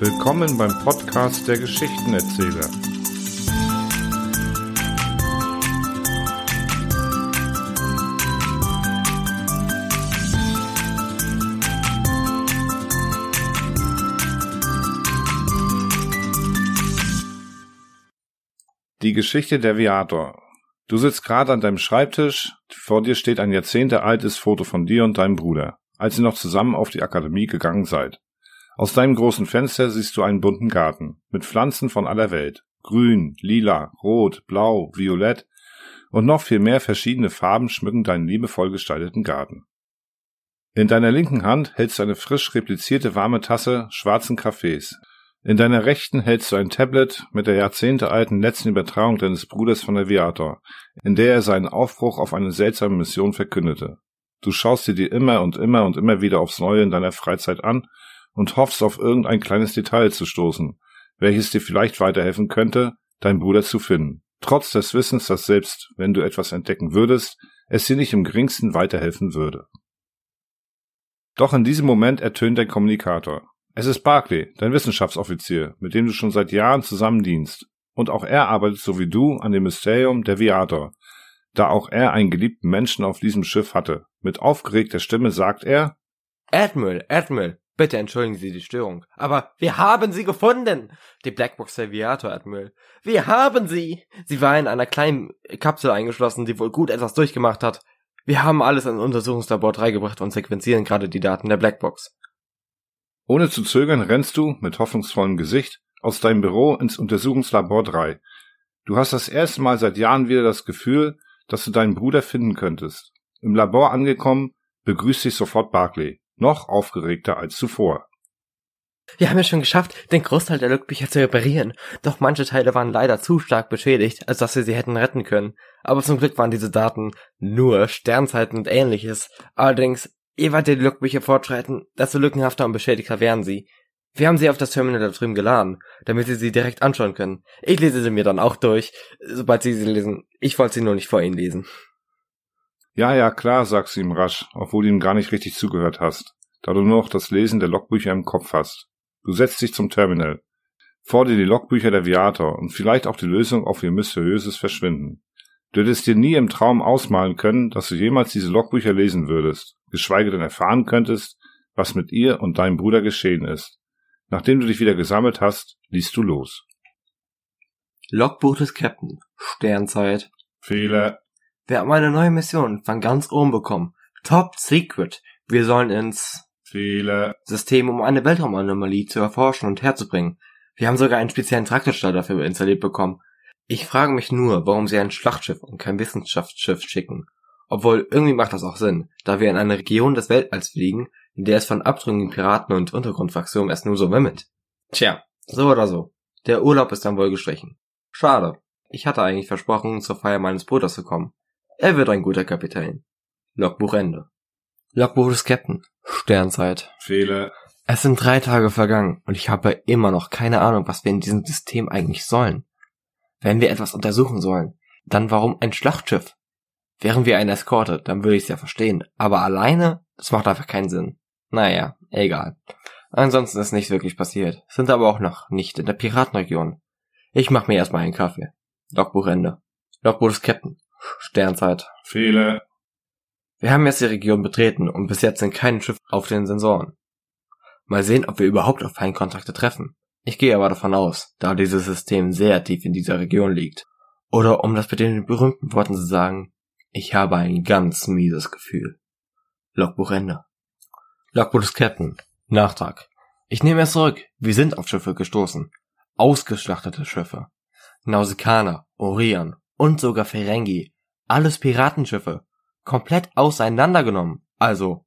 Willkommen beim Podcast der Geschichtenerzähler. Die Geschichte der Viator. Du sitzt gerade an deinem Schreibtisch, vor dir steht ein jahrzehntealtes Foto von dir und deinem Bruder, als ihr noch zusammen auf die Akademie gegangen seid. Aus deinem großen Fenster siehst du einen bunten Garten mit Pflanzen von aller Welt. Grün, lila, rot, blau, violett und noch viel mehr verschiedene Farben schmücken deinen liebevoll gestalteten Garten. In deiner linken Hand hältst du eine frisch replizierte warme Tasse schwarzen Kaffees. In deiner rechten hältst du ein Tablet mit der jahrzehntealten letzten Übertragung deines Bruders von Aviator, in der er seinen Aufbruch auf eine seltsame Mission verkündete. Du schaust sie dir immer und immer und immer wieder aufs Neue in deiner Freizeit an und hoffst auf irgendein kleines Detail zu stoßen, welches dir vielleicht weiterhelfen könnte, deinen Bruder zu finden, trotz des Wissens, dass selbst wenn du etwas entdecken würdest, es dir nicht im geringsten weiterhelfen würde. Doch in diesem Moment ertönt dein Kommunikator. Es ist Barclay, dein Wissenschaftsoffizier, mit dem du schon seit Jahren zusammen dienst. Und auch er arbeitet so wie du an dem Mysterium der Viator, da auch er einen geliebten Menschen auf diesem Schiff hatte. Mit aufgeregter Stimme sagt er Admiral, Admiral, Bitte entschuldigen Sie die Störung. Aber wir haben sie gefunden! Die Blackbox der Viator, Admiral. Wir haben sie! Sie war in einer kleinen Kapsel eingeschlossen, die wohl gut etwas durchgemacht hat. Wir haben alles in Untersuchungslabor 3 gebracht und sequenzieren gerade die Daten der Blackbox. Ohne zu zögern rennst du, mit hoffnungsvollem Gesicht, aus deinem Büro ins Untersuchungslabor 3. Du hast das erste Mal seit Jahren wieder das Gefühl, dass du deinen Bruder finden könntest. Im Labor angekommen, begrüßt dich sofort Barclay noch aufgeregter als zuvor. Wir haben es schon geschafft, den Großteil der Logbücher zu reparieren. Doch manche Teile waren leider zu stark beschädigt, als dass wir sie hätten retten können. Aber zum Glück waren diese Daten nur Sternzeiten und ähnliches. Allerdings, je weiter die Logbücher fortschreiten, desto lückenhafter und beschädigter werden sie. Wir haben sie auf das Terminal da drüben geladen, damit Sie sie direkt anschauen können. Ich lese sie mir dann auch durch, sobald Sie sie lesen. Ich wollte sie nur nicht vor Ihnen lesen. Ja, ja, klar, sagst du ihm rasch, obwohl du ihm gar nicht richtig zugehört hast, da du nur noch das Lesen der Logbücher im Kopf hast. Du setzt dich zum Terminal. Vor dir die Logbücher der Viator und vielleicht auch die Lösung auf ihr mysteriöses Verschwinden. Du hättest dir nie im Traum ausmalen können, dass du jemals diese Logbücher lesen würdest, geschweige denn erfahren könntest, was mit ihr und deinem Bruder geschehen ist. Nachdem du dich wieder gesammelt hast, liest du los. Logbuch des Captain. Sternzeit. Fehler. Wir haben eine neue Mission von ganz oben bekommen. Top Secret. Wir sollen ins Fehler. System, um eine Weltraumanomalie zu erforschen und herzubringen. Wir haben sogar einen speziellen Traktorstall dafür installiert bekommen. Ich frage mich nur, warum sie ein Schlachtschiff und kein Wissenschaftsschiff schicken. Obwohl, irgendwie macht das auch Sinn, da wir in einer Region des Weltalls fliegen, in der es von abtrünnigen Piraten und Untergrundfraktionen erst nur so wimmelt. Tja, so oder so. Der Urlaub ist dann wohl gestrichen. Schade. Ich hatte eigentlich versprochen, zur Feier meines Bruders zu kommen. Er wird ein guter Kapitän. Logbuch Ende. Logbuch des Captain. Sternzeit. Fehler. Es sind drei Tage vergangen und ich habe immer noch keine Ahnung, was wir in diesem System eigentlich sollen. Wenn wir etwas untersuchen sollen, dann warum ein Schlachtschiff? Wären wir eine Eskorte, dann würde ich es ja verstehen. Aber alleine, das macht einfach keinen Sinn. Naja, egal. Ansonsten ist nichts wirklich passiert. Sind aber auch noch nicht in der Piratenregion. Ich mach mir erstmal einen Kaffee. Logbuch Ende. Logbuch des Captain. Sternzeit. Fehler. Wir haben jetzt die Region betreten und bis jetzt sind keine Schiffe auf den Sensoren. Mal sehen, ob wir überhaupt auf Feindkontakte treffen. Ich gehe aber davon aus, da dieses System sehr tief in dieser Region liegt. Oder um das mit den berühmten Worten zu sagen, ich habe ein ganz mieses Gefühl. Logbuch Ende. Logbuch des Captain. Nachtrag. Ich nehme es zurück. Wir sind auf Schiffe gestoßen. Ausgeschlachtete Schiffe. Nausikaner, Orion, und sogar Ferengi. Alles Piratenschiffe. Komplett auseinandergenommen. Also,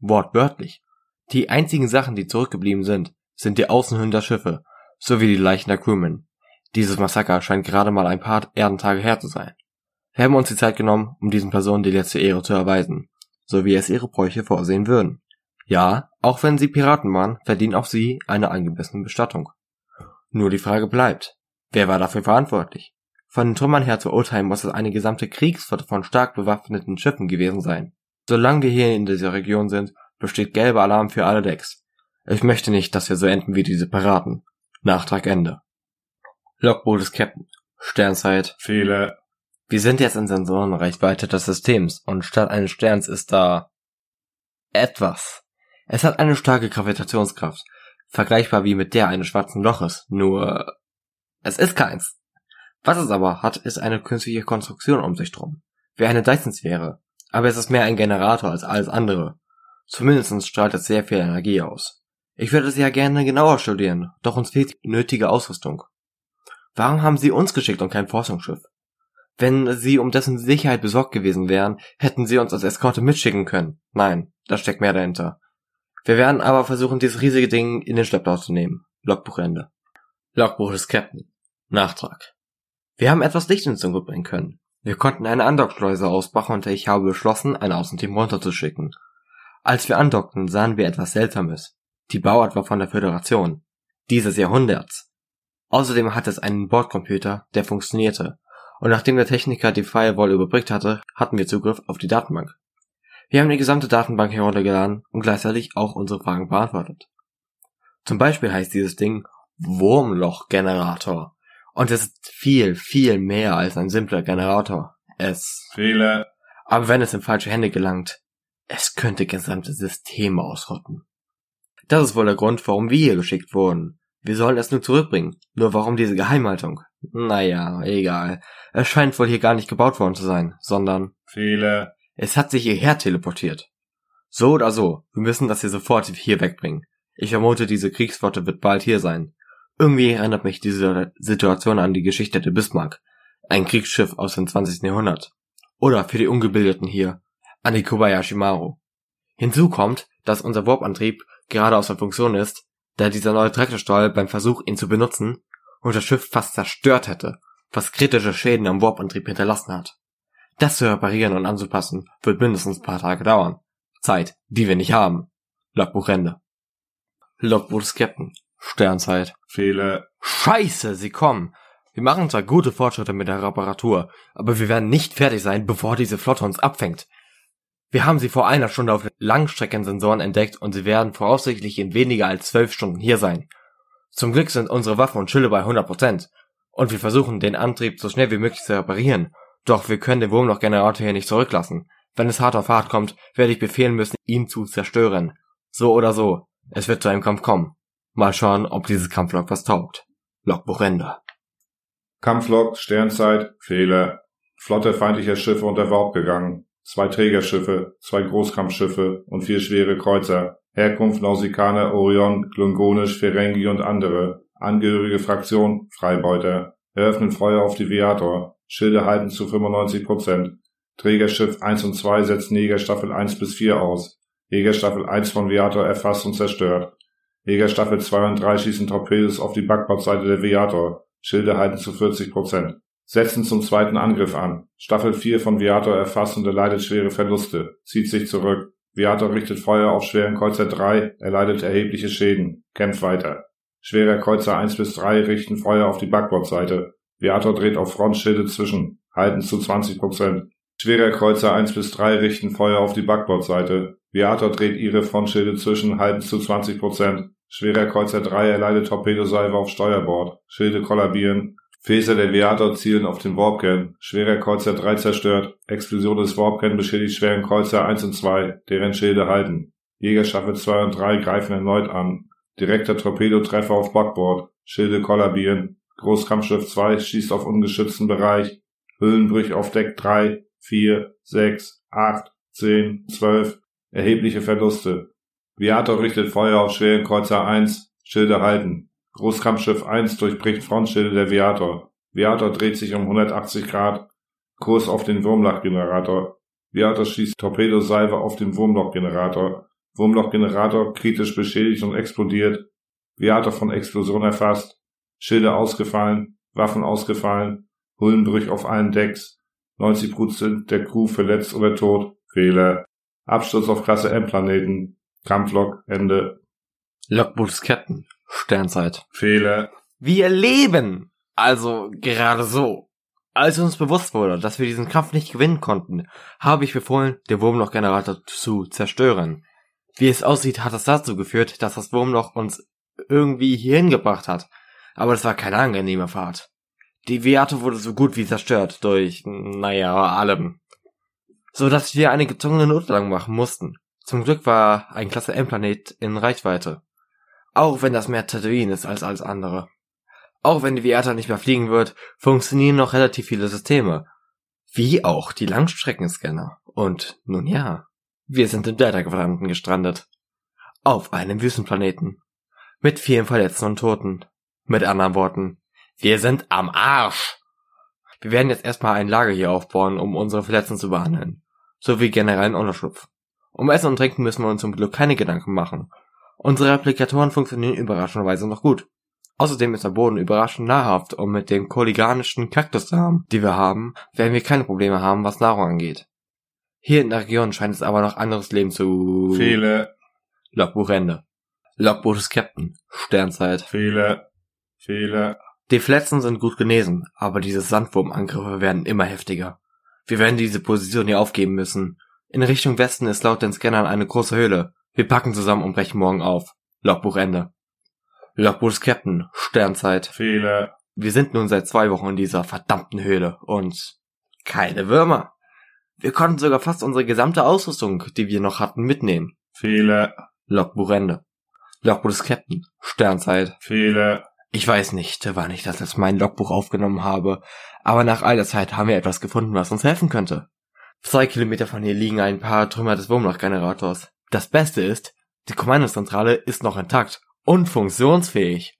wortwörtlich. Die einzigen Sachen, die zurückgeblieben sind, sind die Außenhüllen der Schiffe, sowie die Leichen der Crewmen. Dieses Massaker scheint gerade mal ein paar Erdentage her zu sein. Wir haben uns die Zeit genommen, um diesen Personen die letzte Ehre zu erweisen, so wie es ihre Bräuche vorsehen würden. Ja, auch wenn sie Piraten waren, verdienen auch sie eine angemessene Bestattung. Nur die Frage bleibt, wer war dafür verantwortlich? Von den Trümmern her zu urteilen muss es eine gesamte Kriegsflotte von stark bewaffneten Schiffen gewesen sein. Solange wir hier in dieser Region sind, besteht gelber Alarm für alle Decks. Ich möchte nicht, dass wir so enden wie diese Piraten. Nachtrag Ende. Logbuch des Captain. Sternzeit. Fehler. Wir sind jetzt in Sensorenreichweite des Systems und statt eines Sterns ist da etwas. Es hat eine starke Gravitationskraft, vergleichbar wie mit der eines schwarzen Loches, nur es ist keins. Was es aber hat, ist eine künstliche Konstruktion um sich drum, wie eine Dyson-Sphäre, aber es ist mehr ein Generator als alles andere. Zumindest strahlt es sehr viel Energie aus. Ich würde es ja gerne genauer studieren, doch uns fehlt die nötige Ausrüstung. Warum haben sie uns geschickt und kein Forschungsschiff? Wenn sie um dessen Sicherheit besorgt gewesen wären, hätten sie uns als Eskorte mitschicken können. Nein, da steckt mehr dahinter. Wir werden aber versuchen, dieses riesige Ding in den Schlepptau zu nehmen. Logbuchende. Logbuch des Captain. Nachtrag. Wir haben etwas Licht ins Dunkel bringen können. Wir konnten eine Andockschleuse ausbauen und ich habe beschlossen, ein Außenteam runterzuschicken. Als wir andockten, sahen wir etwas Seltsames. Die Bauart war von der Föderation. Dieses Jahrhunderts. Außerdem hatte es einen Bordcomputer, der funktionierte. Und nachdem der Techniker die Firewall überbrückt hatte, hatten wir Zugriff auf die Datenbank. Wir haben die gesamte Datenbank heruntergeladen und gleichzeitig auch unsere Fragen beantwortet. Zum Beispiel heißt dieses Ding Wurmlochgenerator. Und es ist viel, viel mehr als ein simpler Generator. Es. Fehler. Aber wenn es in falsche Hände gelangt, es könnte gesamte Systeme ausrotten. Das ist wohl der Grund, warum wir hier geschickt wurden. Wir sollen es nur zurückbringen. Nur warum diese Geheimhaltung? Naja, egal. Es scheint wohl hier gar nicht gebaut worden zu sein, sondern Fehler. es hat sich hierher teleportiert. So oder so, wir müssen das hier sofort hier wegbringen. Ich vermute, diese Kriegsflotte wird bald hier sein. Irgendwie erinnert mich diese Situation an die Geschichte der Bismarck. Ein Kriegsschiff aus dem 20. Jahrhundert. Oder für die Ungebildeten hier, an die Kobayashi Maru. Hinzu kommt, dass unser Warp-Antrieb gerade außer Funktion ist, da dieser neue Traktorsteuer beim Versuch, ihn zu benutzen, unser Schiff fast zerstört hätte, was kritische Schäden am Warp-Antrieb hinterlassen hat. Das zu reparieren und anzupassen, wird mindestens ein paar Tage dauern. Zeit, die wir nicht haben. Logbuchende. Logbuch des Captain. Sternzeit. Fehler. Scheiße, sie kommen. Wir machen zwar gute Fortschritte mit der Reparatur, aber wir werden nicht fertig sein, bevor diese Flotte uns abfängt. Wir haben sie vor einer Stunde auf Langstreckensensoren entdeckt und sie werden voraussichtlich in weniger als zwölf Stunden hier sein. Zum Glück sind unsere Waffen und Schilde bei 100% und wir versuchen den Antrieb so schnell wie möglich zu reparieren. Doch wir können den Wurmlochgenerator hier nicht zurücklassen. Wenn es hart auf hart kommt, werde ich befehlen müssen, ihn zu zerstören. So oder so, es wird zu einem Kampf kommen. Mal schauen, ob dieses Kampflog was taugt. Logbuch Ende. Kampflog, Sternzeit, Fehler. Flotte feindlicher Schiffe unter Warp gegangen. Zwei Trägerschiffe, zwei Großkampfschiffe und vier schwere Kreuzer. Herkunft Nausikaner, Orion, Klingonisch, Ferengi und andere. Angehörige Fraktion, Freibeuter. Eröffnen Feuer auf die Viator. Schilde halten zu 95 Prozent. Trägerschiff 1 und 2 setzen Jägerstaffel 1 bis 4 aus. Jägerstaffel 1 von Viator erfasst und zerstört. Jägerstaffel 2 und 3 schießen Torpedos auf die Backbordseite der Viator. Schilde halten zu 40 Prozent. Setzen zum zweiten Angriff an. Staffel 4 von Viator erfasst und erleidet schwere Verluste. Zieht sich zurück. Viator richtet Feuer auf schweren Kreuzer 3, erleidet erhebliche Schäden. Kämpft weiter. Schwerer Kreuzer 1 bis 3 richten Feuer auf die Backbordseite. Viator dreht auf Frontschilde zwischen. Halten zu 20 Prozent. Schwerer Kreuzer 1 bis 3 richten Feuer auf die Backbordseite. Viator dreht ihre Frontschilde zwischen. Halten zu 20 Prozent. Schwerer Kreuzer 3 erleidet Torpedosalve auf Steuerbord. Schilde kollabieren. Phaser der Viator zielen auf den Warpkern. Schwerer Kreuzer 3 zerstört. Explosion des Warpkern beschädigt schweren Kreuzer 1 und 2, deren Schilde halten. Jägerstaffel 2 und 3 greifen erneut an. Direkter Torpedotreffer auf Backbord. Schilde kollabieren. Großkampfschiff 2 schießt auf ungeschützten Bereich. Hüllenbrüche auf Deck 3, 4, 6, 8, 10, 12. Erhebliche Verluste. Viator richtet Feuer auf schweren Kreuzer 1. Schilde halten. Großkampfschiff 1 durchbricht Frontschilde der Viator. Viator dreht sich um 180 Grad. Kurs auf den Wurmlochgenerator. Viator schießt Torpedosalve auf den Wurmlochgenerator. Wurmlochgenerator kritisch beschädigt und explodiert. Viator von Explosion erfasst. Schilde ausgefallen. Waffen ausgefallen. Hullenbrüch auf allen Decks. 90% der Crew verletzt oder tot. Fehler. Absturz auf Klasse M-Planeten. Kampflog. Ende. Logbuch des Captain. Sternzeit. Fehler. Wir leben! Also gerade so. Als uns bewusst wurde, dass wir diesen Kampf nicht gewinnen konnten, habe ich befohlen, den Wurmlochgenerator zu zerstören. Wie es aussieht, hat es dazu geführt, dass das Wurmloch uns irgendwie hierhin gebracht hat. Aber es war keine angenehme Fahrt. Die Viato wurde so gut wie zerstört durch, naja, allem. So dass wir eine gezwungene Notlandung machen mussten. Zum Glück war ein Klasse M-Planet in Reichweite. Auch wenn das mehr Tatooine ist als alles andere. Auch wenn die Viata nicht mehr fliegen wird, funktionieren noch relativ viele Systeme. Wie auch die Langstreckenscanner. Und nun ja, wir sind im Delta-Quadranten gestrandet. Auf einem Wüstenplaneten. Mit vielen Verletzten und Toten. Mit anderen Worten, wir sind am Arsch. Wir werden jetzt erstmal ein Lager hier aufbauen, um unsere Verletzten zu behandeln. Sowie generellen Unterschlupf. Um Essen und Trinken müssen wir uns zum Glück keine Gedanken machen. Unsere Replikatoren funktionieren überraschenderweise noch gut. Außerdem ist der Boden überraschend nahrhaft und mit den kolleganischen Kaktussamen, die wir haben, werden wir keine Probleme haben, was Nahrung angeht. Hier in der Region scheint es aber noch anderes Leben zu... Viele, Logbuchende. Logbuch des Captain. Sternzeit. viele, viele, Die Verletzten sind gut genesen, aber diese Sandwurmangriffe werden immer heftiger. Wir werden diese Position hier aufgeben müssen. In Richtung Westen ist laut den Scannern eine große Höhle. Wir packen zusammen und brechen morgen auf. Logbuch Ende. Logbuch des Captain. Sternzeit. viele, Wir sind nun seit zwei Wochen in dieser verdammten Höhle und keine Würmer. Wir konnten sogar fast unsere gesamte Ausrüstung, die wir noch hatten, mitnehmen. viele, Logbuch Ende. Logbuch des Captain. Sternzeit. viele, Ich weiß nicht, wann ich das jetzt mein Logbuch aufgenommen habe, aber nach all der Zeit haben wir etwas gefunden, was uns helfen könnte. Zwei Kilometer von hier liegen ein paar Trümmer des Wurmloch-Generators. Das Beste ist, die Kommandozentrale ist noch intakt und funktionsfähig.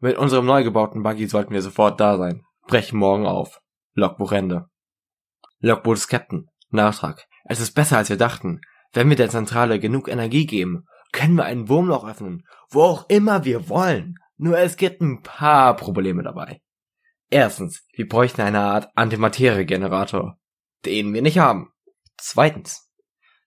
Mit unserem neu gebauten Buggy sollten wir sofort da sein. Brechen morgen auf. Logbuch Ende. Logbuch des Captain. Nachtrag. Es ist besser als wir dachten. Wenn wir der Zentrale genug Energie geben, können wir ein Wurmloch öffnen, wo auch immer wir wollen. Nur es gibt ein paar Probleme dabei. Erstens, wir bräuchten eine Art Antimaterie-Generator, den wir nicht haben. Zweitens,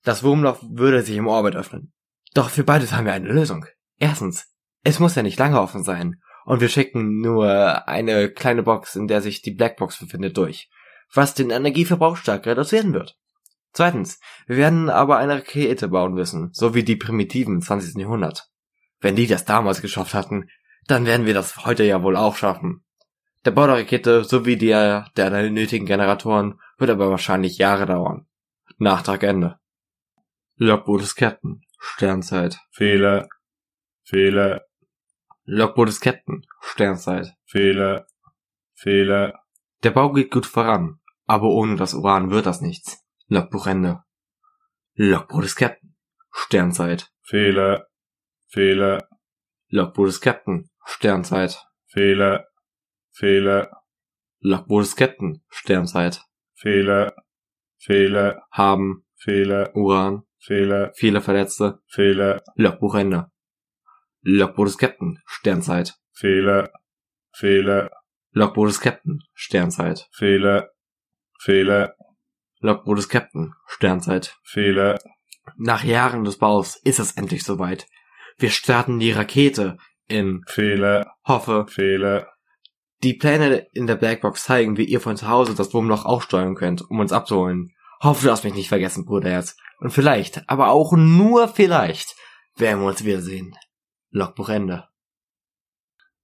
das Wurmloch würde sich im Orbit öffnen. Doch für beides haben wir eine Lösung. Erstens, es muss ja nicht lange offen sein. Und wir schicken nur eine kleine Box, in der sich die Blackbox befindet, durch. Was den Energieverbrauch stark reduzieren wird. Zweitens, wir werden aber eine Rakete bauen müssen, so wie die Primitiven im 20. Jahrhundert. Wenn die das damals geschafft hatten, dann werden wir das heute ja wohl auch schaffen. Der Bau der Rakete sowie der der nötigen Generatoren wird aber wahrscheinlich Jahre dauern. Nachtrag Ende. Logbuch des Captain. Sternzeit. viele, viele, Logbuch des Captain. Sternzeit. viele, viele, Der Bau geht gut voran, aber ohne das Uran wird das nichts. Logbuch Ende. Logbuch des Captain. Sternzeit. viele, viele, Logbuch des Captain. Sternzeit. viele, viele, Logbuch des Captain. Sternzeit. viele, viele, Haben viele, Uran. viele, Viele Verletzte. viele, Logbuch Ende. Logbuch des Captain. Sternzeit. viele, viele, Logbuch des Captain. Sternzeit. viele, viele, Logbuch des Captain. Sternzeit. viele, Nach Jahren des Baus ist es endlich soweit. Wir starten die Rakete in viele, Hoffe. viele, Die Pläne in der Blackbox zeigen, wie ihr von zu Hause das Wurmloch auch steuern könnt, um uns abzuholen. Hoffe, du hast mich nicht vergessen, Bruderherz. Und vielleicht, aber auch nur vielleicht, werden wir uns wiedersehen. Logbuch Ende.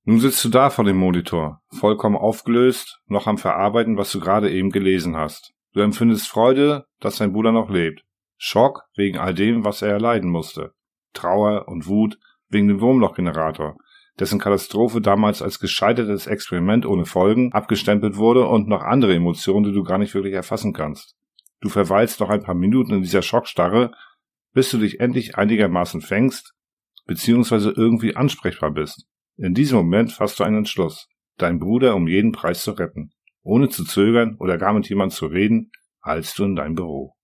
Nun sitzt du da vor dem Monitor, vollkommen aufgelöst, noch am Verarbeiten, was du gerade eben gelesen hast. Du empfindest Freude, dass dein Bruder noch lebt. Schock wegen all dem, was er erleiden musste. Trauer und Wut wegen dem Wurmlochgenerator, dessen Katastrophe damals als gescheitertes Experiment ohne Folgen abgestempelt wurde und noch andere Emotionen, die du gar nicht wirklich erfassen kannst. Du verweilst noch ein paar Minuten in dieser Schockstarre, bis du dich endlich einigermaßen fängst, beziehungsweise irgendwie ansprechbar bist. In diesem Moment fasst du einen Entschluss, deinen Bruder um jeden Preis zu retten. Ohne zu zögern oder gar mit jemand zu reden, eilst du in dein Büro.